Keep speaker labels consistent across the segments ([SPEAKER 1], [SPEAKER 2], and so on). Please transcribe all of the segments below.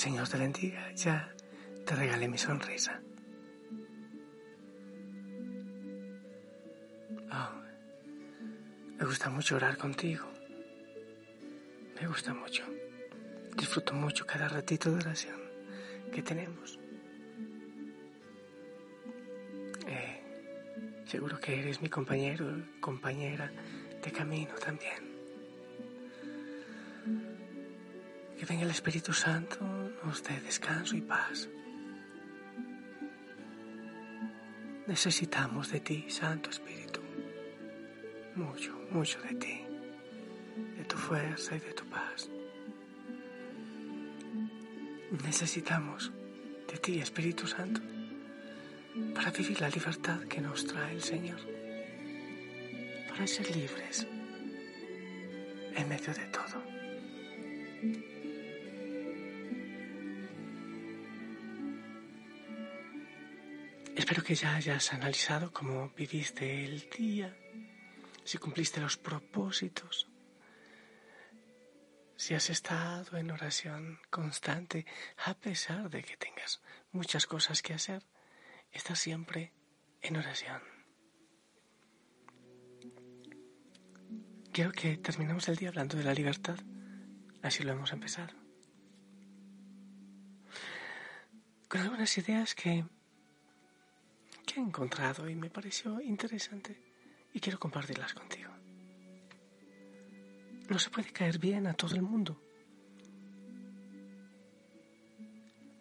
[SPEAKER 1] Señor te bendiga. Ya te regalé mi sonrisa. Oh, me gusta mucho orar contigo. Me gusta mucho. Disfruto mucho cada ratito de oración que tenemos. Eh, seguro que eres mi compañero, compañera de camino también. Que venga el Espíritu Santo, nos dé descanso y paz. Necesitamos de ti, Santo Espíritu. Mucho, mucho de ti. De tu fuerza y de tu paz. Necesitamos de ti, Espíritu Santo, para vivir la libertad que nos trae el Señor. Para ser libres en medio de todo. Que ya hayas analizado cómo viviste el día, si cumpliste los propósitos, si has estado en oración constante, a pesar de que tengas muchas cosas que hacer, estás siempre en oración. Quiero que terminemos el día hablando de la libertad. Así lo hemos empezado. Con algunas ideas que que he encontrado y me pareció interesante y quiero compartirlas contigo. No se puede caer bien a todo el mundo.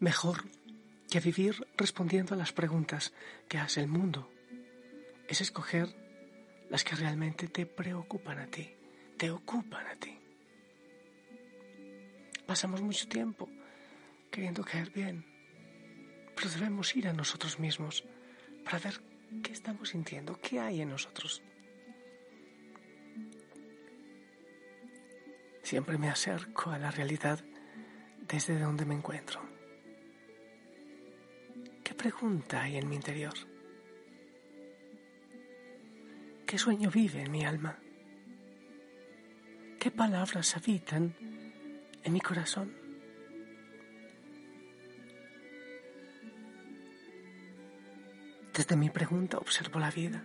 [SPEAKER 1] Mejor que vivir respondiendo a las preguntas que hace el mundo es escoger las que realmente te preocupan a ti, te ocupan a ti. Pasamos mucho tiempo queriendo caer bien, pero debemos ir a nosotros mismos para ver qué estamos sintiendo, qué hay en nosotros. Siempre me acerco a la realidad desde donde me encuentro. ¿Qué pregunta hay en mi interior? ¿Qué sueño vive en mi alma? ¿Qué palabras habitan en mi corazón? Desde mi pregunta observo la vida,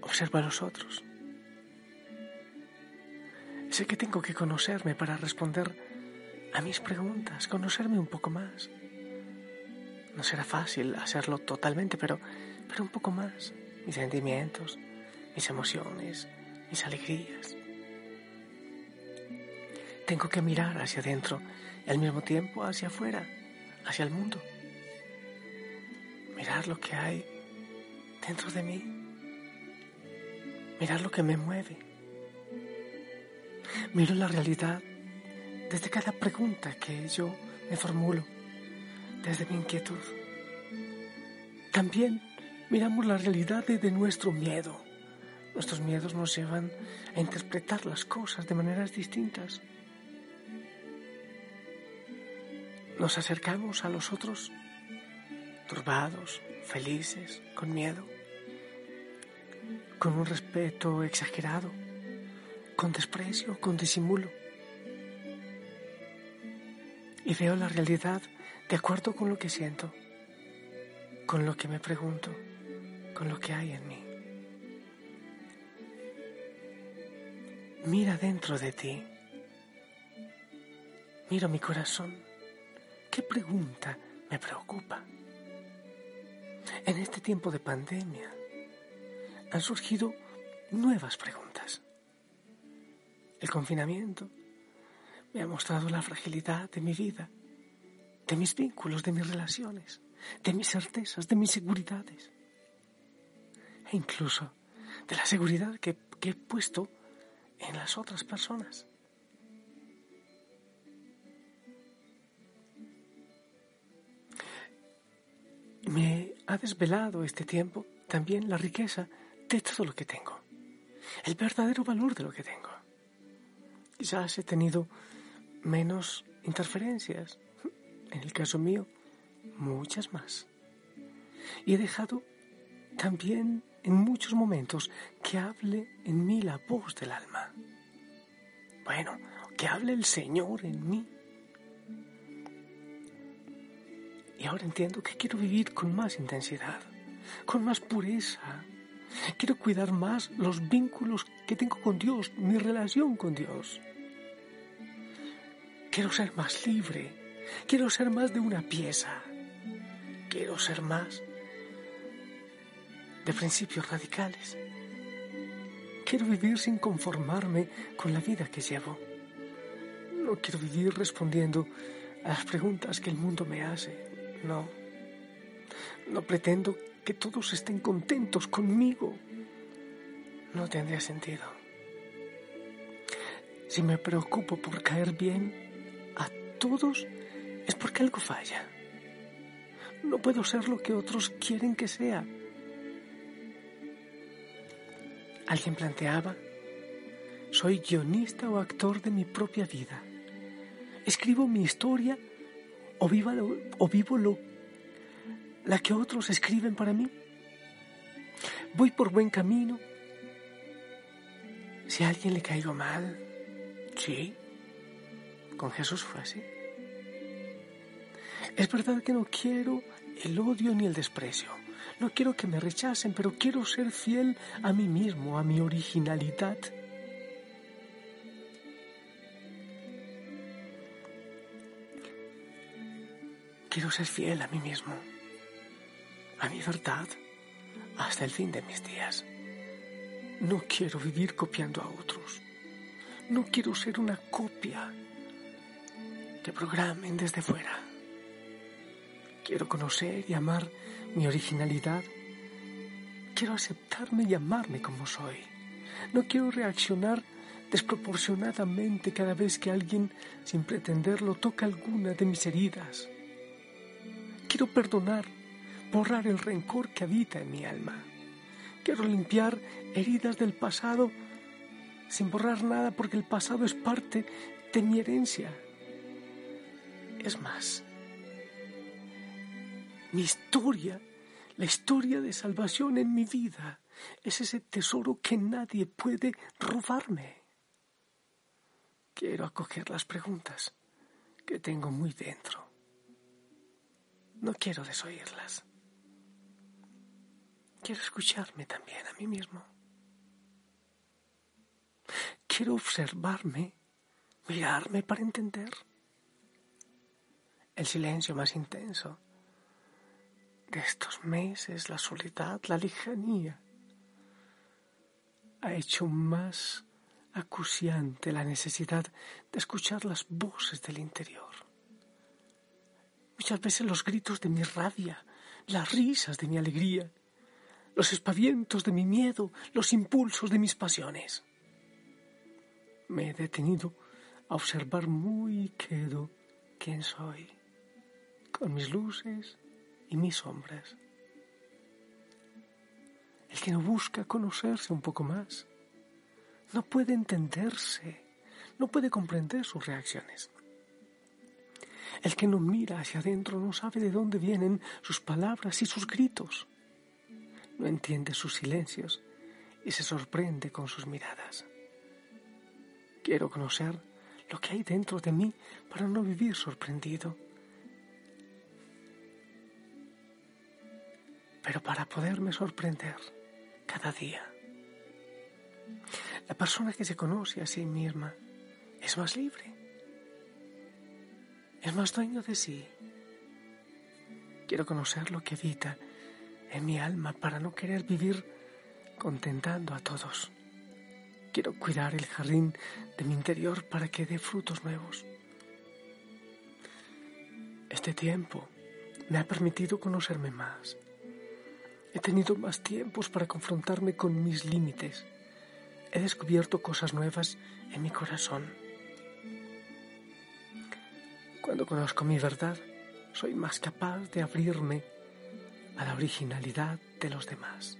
[SPEAKER 1] observo a los otros. Sé que tengo que conocerme para responder a mis preguntas, conocerme un poco más. No será fácil hacerlo totalmente, pero, pero un poco más. Mis sentimientos, mis emociones, mis alegrías. Tengo que mirar hacia adentro y al mismo tiempo hacia afuera, hacia el mundo mirar lo que hay dentro de mí, mirar lo que me mueve. Miro la realidad desde cada pregunta que yo me formulo, desde mi inquietud. También miramos la realidad desde nuestro miedo. Nuestros miedos nos llevan a interpretar las cosas de maneras distintas. Nos acercamos a los otros turbados, felices, con miedo, con un respeto exagerado, con desprecio, con disimulo. Y veo la realidad de acuerdo con lo que siento, con lo que me pregunto, con lo que hay en mí. Mira dentro de ti. Miro mi corazón. ¿Qué pregunta me preocupa? En este tiempo de pandemia han surgido nuevas preguntas. El confinamiento me ha mostrado la fragilidad de mi vida, de mis vínculos, de mis relaciones, de mis certezas, de mis seguridades e incluso de la seguridad que, que he puesto en las otras personas. Ha desvelado este tiempo también la riqueza de todo lo que tengo, el verdadero valor de lo que tengo. Quizás he tenido menos interferencias, en el caso mío, muchas más. Y he dejado también en muchos momentos que hable en mí la voz del alma. Bueno, que hable el Señor en mí. Y ahora entiendo que quiero vivir con más intensidad, con más pureza. Quiero cuidar más los vínculos que tengo con Dios, mi relación con Dios. Quiero ser más libre. Quiero ser más de una pieza. Quiero ser más de principios radicales. Quiero vivir sin conformarme con la vida que llevo. No quiero vivir respondiendo a las preguntas que el mundo me hace. No. No pretendo que todos estén contentos conmigo. No tendría sentido. Si me preocupo por caer bien a todos, es porque algo falla. No puedo ser lo que otros quieren que sea. Alguien planteaba, soy guionista o actor de mi propia vida. Escribo mi historia o, o vivo lo, la que otros escriben para mí. Voy por buen camino. Si a alguien le caigo mal, sí, con Jesús fue así. Es verdad que no quiero el odio ni el desprecio. No quiero que me rechacen, pero quiero ser fiel a mí mismo, a mi originalidad. Quiero ser fiel a mí mismo, a mi verdad, hasta el fin de mis días. No quiero vivir copiando a otros. No quiero ser una copia que programen desde fuera. Quiero conocer y amar mi originalidad. Quiero aceptarme y amarme como soy. No quiero reaccionar desproporcionadamente cada vez que alguien, sin pretenderlo, toca alguna de mis heridas. Quiero perdonar, borrar el rencor que habita en mi alma. Quiero limpiar heridas del pasado sin borrar nada porque el pasado es parte de mi herencia. Es más, mi historia, la historia de salvación en mi vida, es ese tesoro que nadie puede robarme. Quiero acoger las preguntas que tengo muy dentro. No quiero desoírlas. Quiero escucharme también a mí mismo. Quiero observarme, mirarme para entender. El silencio más intenso de estos meses, la soledad, la lejanía, ha hecho más acuciante la necesidad de escuchar las voces del interior. Muchas veces los gritos de mi rabia, las risas de mi alegría, los espavientos de mi miedo, los impulsos de mis pasiones. Me he detenido a observar muy quedo quién soy, con mis luces, y mis sombras. El que no busca conocerse un poco más no puede entenderse, no puede comprender sus reacciones. El que no mira hacia adentro no sabe de dónde vienen sus palabras y sus gritos. No entiende sus silencios y se sorprende con sus miradas. Quiero conocer lo que hay dentro de mí para no vivir sorprendido pero para poderme sorprender cada día. La persona que se conoce a sí misma es más libre, es más dueño de sí. Quiero conocer lo que habita en mi alma para no querer vivir contentando a todos. Quiero cuidar el jardín de mi interior para que dé frutos nuevos. Este tiempo me ha permitido conocerme más. He tenido más tiempos para confrontarme con mis límites. He descubierto cosas nuevas en mi corazón. Cuando conozco mi verdad, soy más capaz de abrirme a la originalidad de los demás.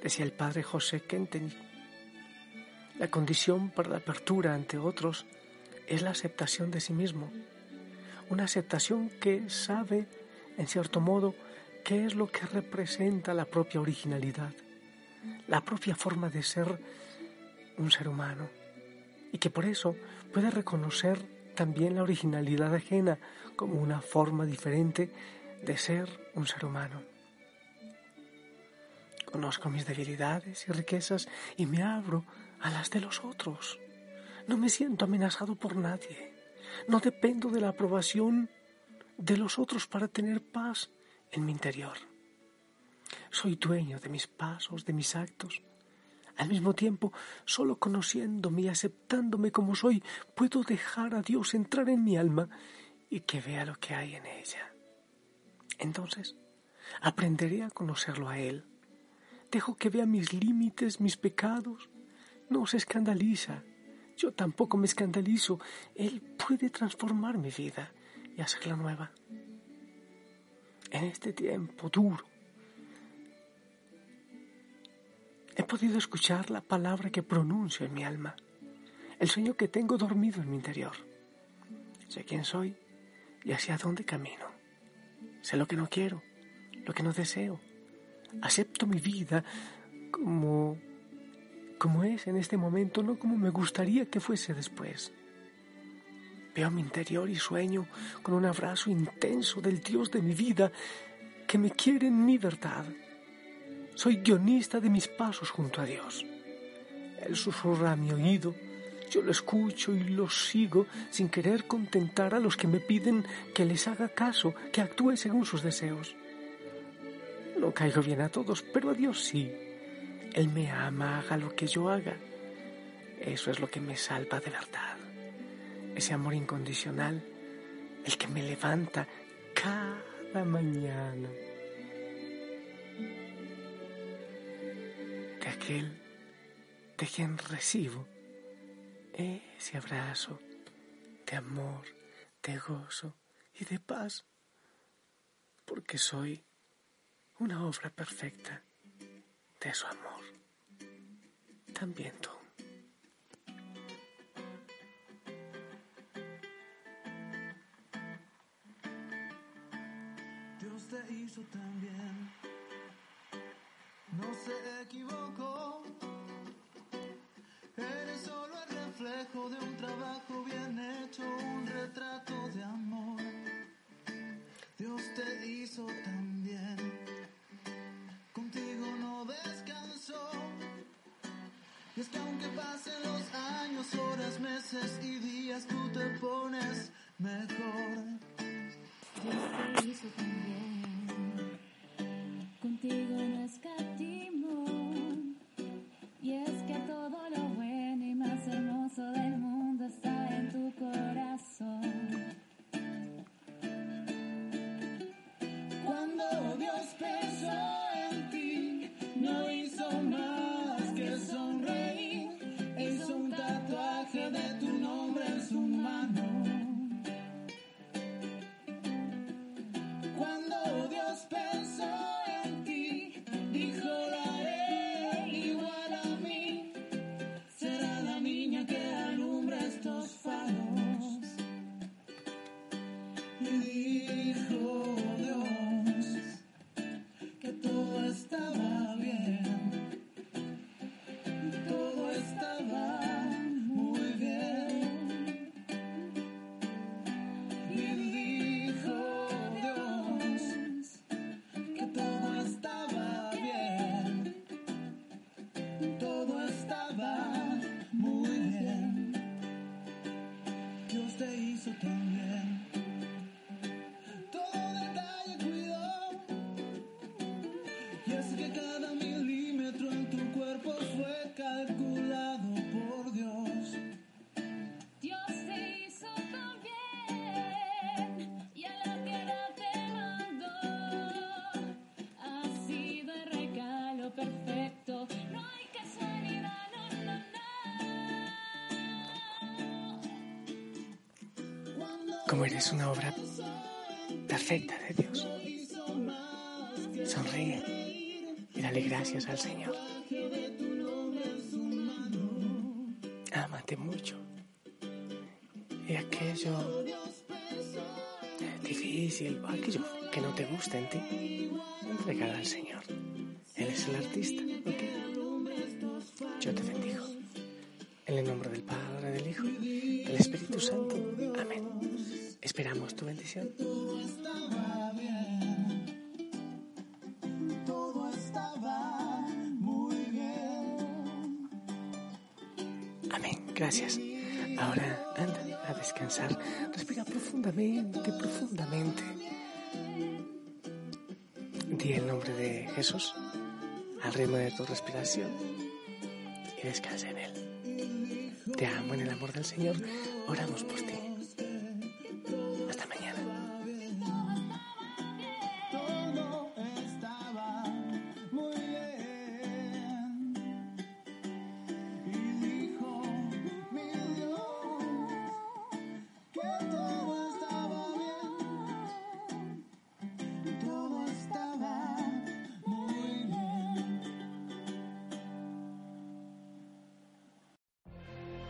[SPEAKER 1] Decía el padre José Kenteny, la condición para la apertura ante otros es la aceptación de sí mismo, una aceptación que sabe, en cierto modo, qué es lo que representa la propia originalidad, la propia forma de ser un ser humano, y que por eso puede reconocer también la originalidad ajena como una forma diferente de ser un ser humano. Conozco mis debilidades y riquezas y me abro a las de los otros. No me siento amenazado por nadie. No dependo de la aprobación de los otros para tener paz en mi interior. Soy dueño de mis pasos, de mis actos. Al mismo tiempo, solo conociéndome y aceptándome como soy, puedo dejar a Dios entrar en mi alma y que vea lo que hay en ella. Entonces, aprenderé a conocerlo a Él. Dejo que vea mis límites, mis pecados. No se escandaliza, yo tampoco me escandalizo. Él puede transformar mi vida y hacerla nueva. En este tiempo duro, he podido escuchar la palabra que pronuncio en mi alma, el sueño que tengo dormido en mi interior. Sé quién soy y hacia dónde camino. Sé lo que no quiero, lo que no deseo. Acepto mi vida como como es en este momento, no como me gustaría que fuese después. Veo mi interior y sueño con un abrazo intenso del Dios de mi vida que me quiere en mi verdad. Soy guionista de mis pasos junto a Dios. Él susurra a mi oído, yo lo escucho y lo sigo sin querer contentar a los que me piden que les haga caso, que actúe según sus deseos. No caigo bien a todos, pero a Dios sí. Él me ama, haga lo que yo haga. Eso es lo que me salva de verdad. Ese amor incondicional, el que me levanta cada mañana. Aquel de quien recibo ese abrazo de amor, de gozo y de paz, porque soy una obra perfecta de su amor. También tú.
[SPEAKER 2] Dios te hizo también, no se equivocó. Eres solo el reflejo de un trabajo bien hecho, un retrato de amor. Dios te hizo también descansó. Y es que aunque pasen los años, horas, meses y días, tú te pones mejor.
[SPEAKER 3] Dios te hizo también,
[SPEAKER 2] sonreír. Hizo
[SPEAKER 1] como eres una obra perfecta de Dios. Sonríe y dale gracias al Señor. Ámate mucho. Y aquello difícil o aquello que no te gusta en ti, entregada al Señor. Él es el artista, ¿ok? Yo te bendigo. En el nombre del Padre, del Hijo, del Espíritu Santo. Amén. Esperamos tu bendición.
[SPEAKER 2] Todo estaba muy bien.
[SPEAKER 1] Amén. Gracias. Ahora anda a descansar. Respira profundamente, profundamente. Di el nombre de Jesús al ritmo de tu respiración y descansa en Él. Te amo en el amor del Señor. Oramos por ti.